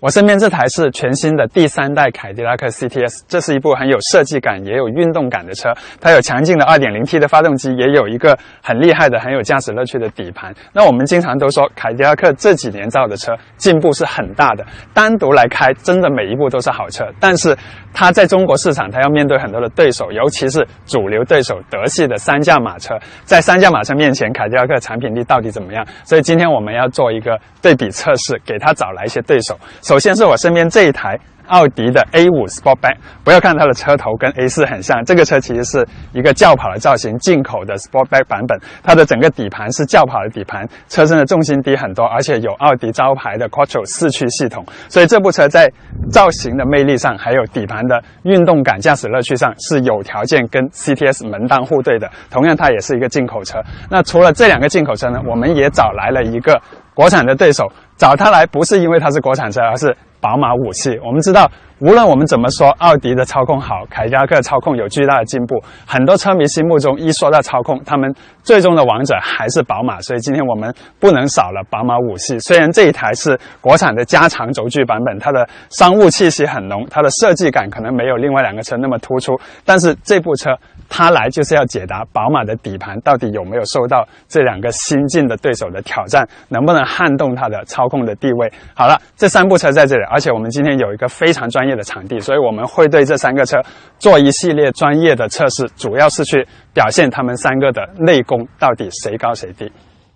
我身边这台是全新的第三代凯迪拉克 CTS，这是一部很有设计感也有运动感的车。它有强劲的 2.0T 的发动机，也有一个很厉害的、很有驾驶乐趣的底盘。那我们经常都说，凯迪拉克这几年造的车进步是很大的，单独来开，真的每一部都是好车。但是它在中国市场，它要面对很多的对手，尤其是主流对手德系的三驾马车。在三驾马车面前，凯迪拉克产品力到底怎么样？所以今天我们要做一个对比测试，给它找来一些对手。首先是我身边这一台奥迪的 A5 Sportback，不要看它的车头跟 A4 很像，这个车其实是一个轿跑的造型，进口的 Sportback 版本。它的整个底盘是轿跑的底盘，车身的重心低很多，而且有奥迪招牌的 Quattro 四驱系统，所以这部车在造型的魅力上，还有底盘的运动感、驾驶乐趣上是有条件跟 CTS 门当户对的。同样，它也是一个进口车。那除了这两个进口车呢，我们也找来了一个国产的对手。找它来不是因为它是国产车，而是宝马五系。我们知道，无论我们怎么说，奥迪的操控好，凯迪拉克操控有巨大的进步。很多车迷心目中一说到操控，他们最终的王者还是宝马。所以今天我们不能少了宝马五系。虽然这一台是国产的加长轴距版本，它的商务气息很浓，它的设计感可能没有另外两个车那么突出。但是这部车他来就是要解答宝马的底盘到底有没有受到这两个新进的对手的挑战，能不能撼动它的操。控的地位好了，这三部车在这里，而且我们今天有一个非常专业的场地，所以我们会对这三个车做一系列专业的测试，主要是去表现他们三个的内功到底谁高谁低。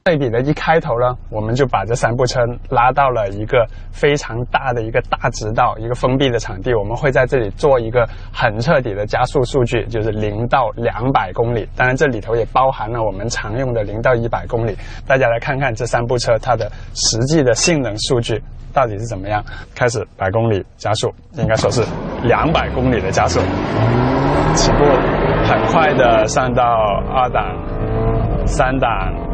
对比的一开头呢，我们就把这三部车拉到了一个非常大的一个大直道，一个封闭的场地。我们会在这里做一个很彻底的加速数据，就是零到两百公里。当然，这里头也包含了我们常用的零到一百公里。大家来看看这三部车它的实际的性能数据到底是怎么样。开始百公里加速，应该说是两百公里的加速，起步很快的上到二档、三档。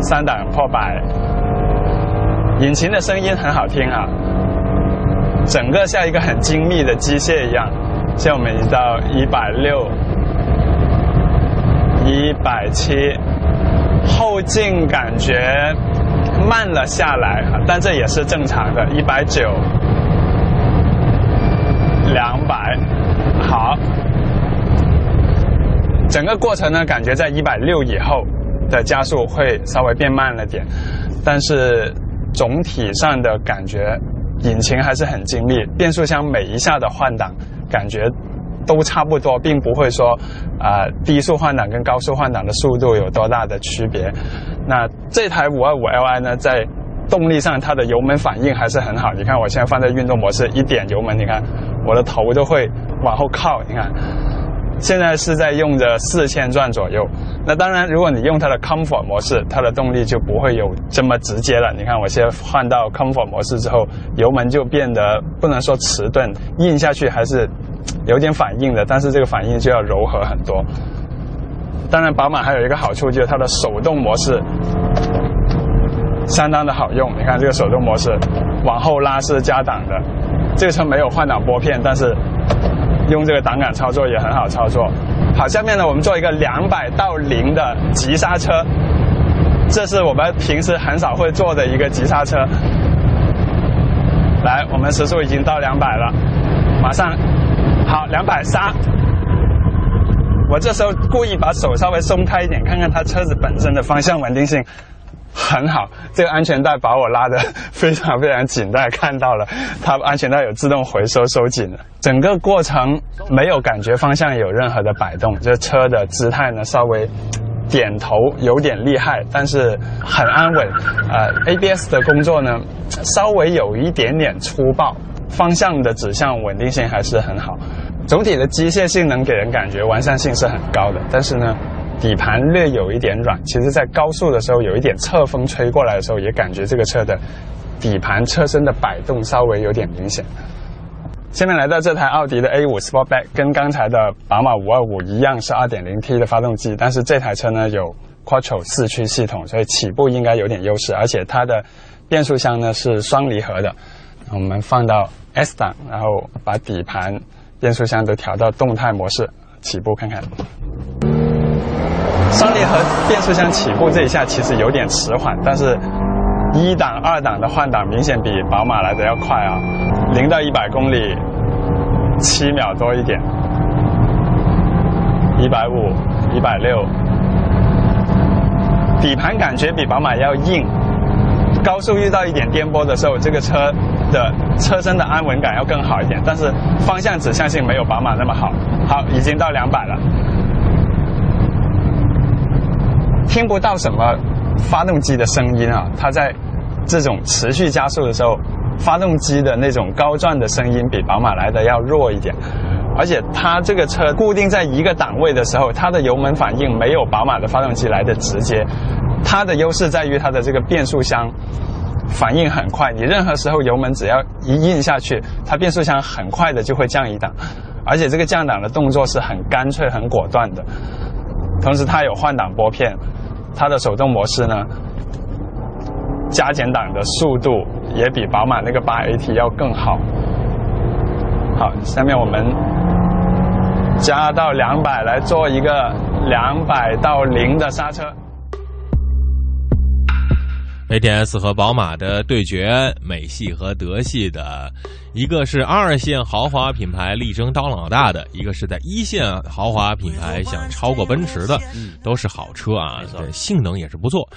三档破百，引擎的声音很好听啊，整个像一个很精密的机械一样。现在我们已经到一百六、一百七，后劲感觉慢了下来，但这也是正常的。一百九、两百，好，整个过程呢，感觉在一百六以后。的加速会稍微变慢了点，但是总体上的感觉，引擎还是很精密。变速箱每一下的换挡感觉都差不多，并不会说啊低速换挡跟高速换挡的速度有多大的区别。那这台五二五 Li 呢，在动力上它的油门反应还是很好。你看我现在放在运动模式，一点油门，你看我的头都会往后靠，你看。现在是在用着四千转左右，那当然，如果你用它的 Comfort 模式，它的动力就不会有这么直接了。你看，我现在换到 Comfort 模式之后，油门就变得不能说迟钝，硬下去还是有点反应的，但是这个反应就要柔和很多。当然，宝马还有一个好处就是它的手动模式相当的好用。你看这个手动模式，往后拉是加档的，这个车没有换挡拨片，但是。用这个档杆操作也很好操作。好，下面呢，我们做一个两百到零的急刹车，这是我们平时很少会做的一个急刹车。来，我们时速已经到两百了，马上，好，两百刹。我这时候故意把手稍微松开一点，看看它车子本身的方向稳定性。很好，这个安全带把我拉得非常非常紧，大家看到了，它安全带有自动回收收紧的，整个过程没有感觉方向有任何的摆动，这车的姿态呢稍微点头有点厉害，但是很安稳。呃，ABS 的工作呢稍微有一点点粗暴，方向的指向稳定性还是很好，总体的机械性能给人感觉完善性是很高的，但是呢。底盘略有一点软，其实在高速的时候有一点侧风吹过来的时候，也感觉这个车的底盘车身的摆动稍微有点明显。下面来到这台奥迪的 A5 Sportback，跟刚才的宝马525一样是 2.0T 的发动机，但是这台车呢有 Quattro 四驱系统，所以起步应该有点优势，而且它的变速箱呢是双离合的。我们放到 S 档，然后把底盘、变速箱都调到动态模式，起步看看。双离合变速箱起步这一下其实有点迟缓，但是一档、二档的换挡明显比宝马来的要快啊，零到一百公里七秒多一点，一百五、一百六，底盘感觉比宝马要硬。高速遇到一点颠簸的时候，这个车的车身的安稳感要更好一点，但是方向指向性没有宝马那么好。好，已经到两百了，听不到什么发动机的声音啊，它在这种持续加速的时候，发动机的那种高转的声音比宝马来的要弱一点，而且它这个车固定在一个档位的时候，它的油门反应没有宝马的发动机来的直接。它的优势在于它的这个变速箱反应很快，你任何时候油门只要一印下去，它变速箱很快的就会降一档，而且这个降档的动作是很干脆、很果断的。同时，它有换挡拨片，它的手动模式呢，加减档的速度也比宝马那个八 AT 要更好。好，下面我们加到两百来做一个两百到零的刹车。ATS 和宝马的对决，美系和德系的，一个是二线豪华品牌力争当老大的，一个是在一线豪华品牌想超过奔驰的，都是好车啊，性能也是不错。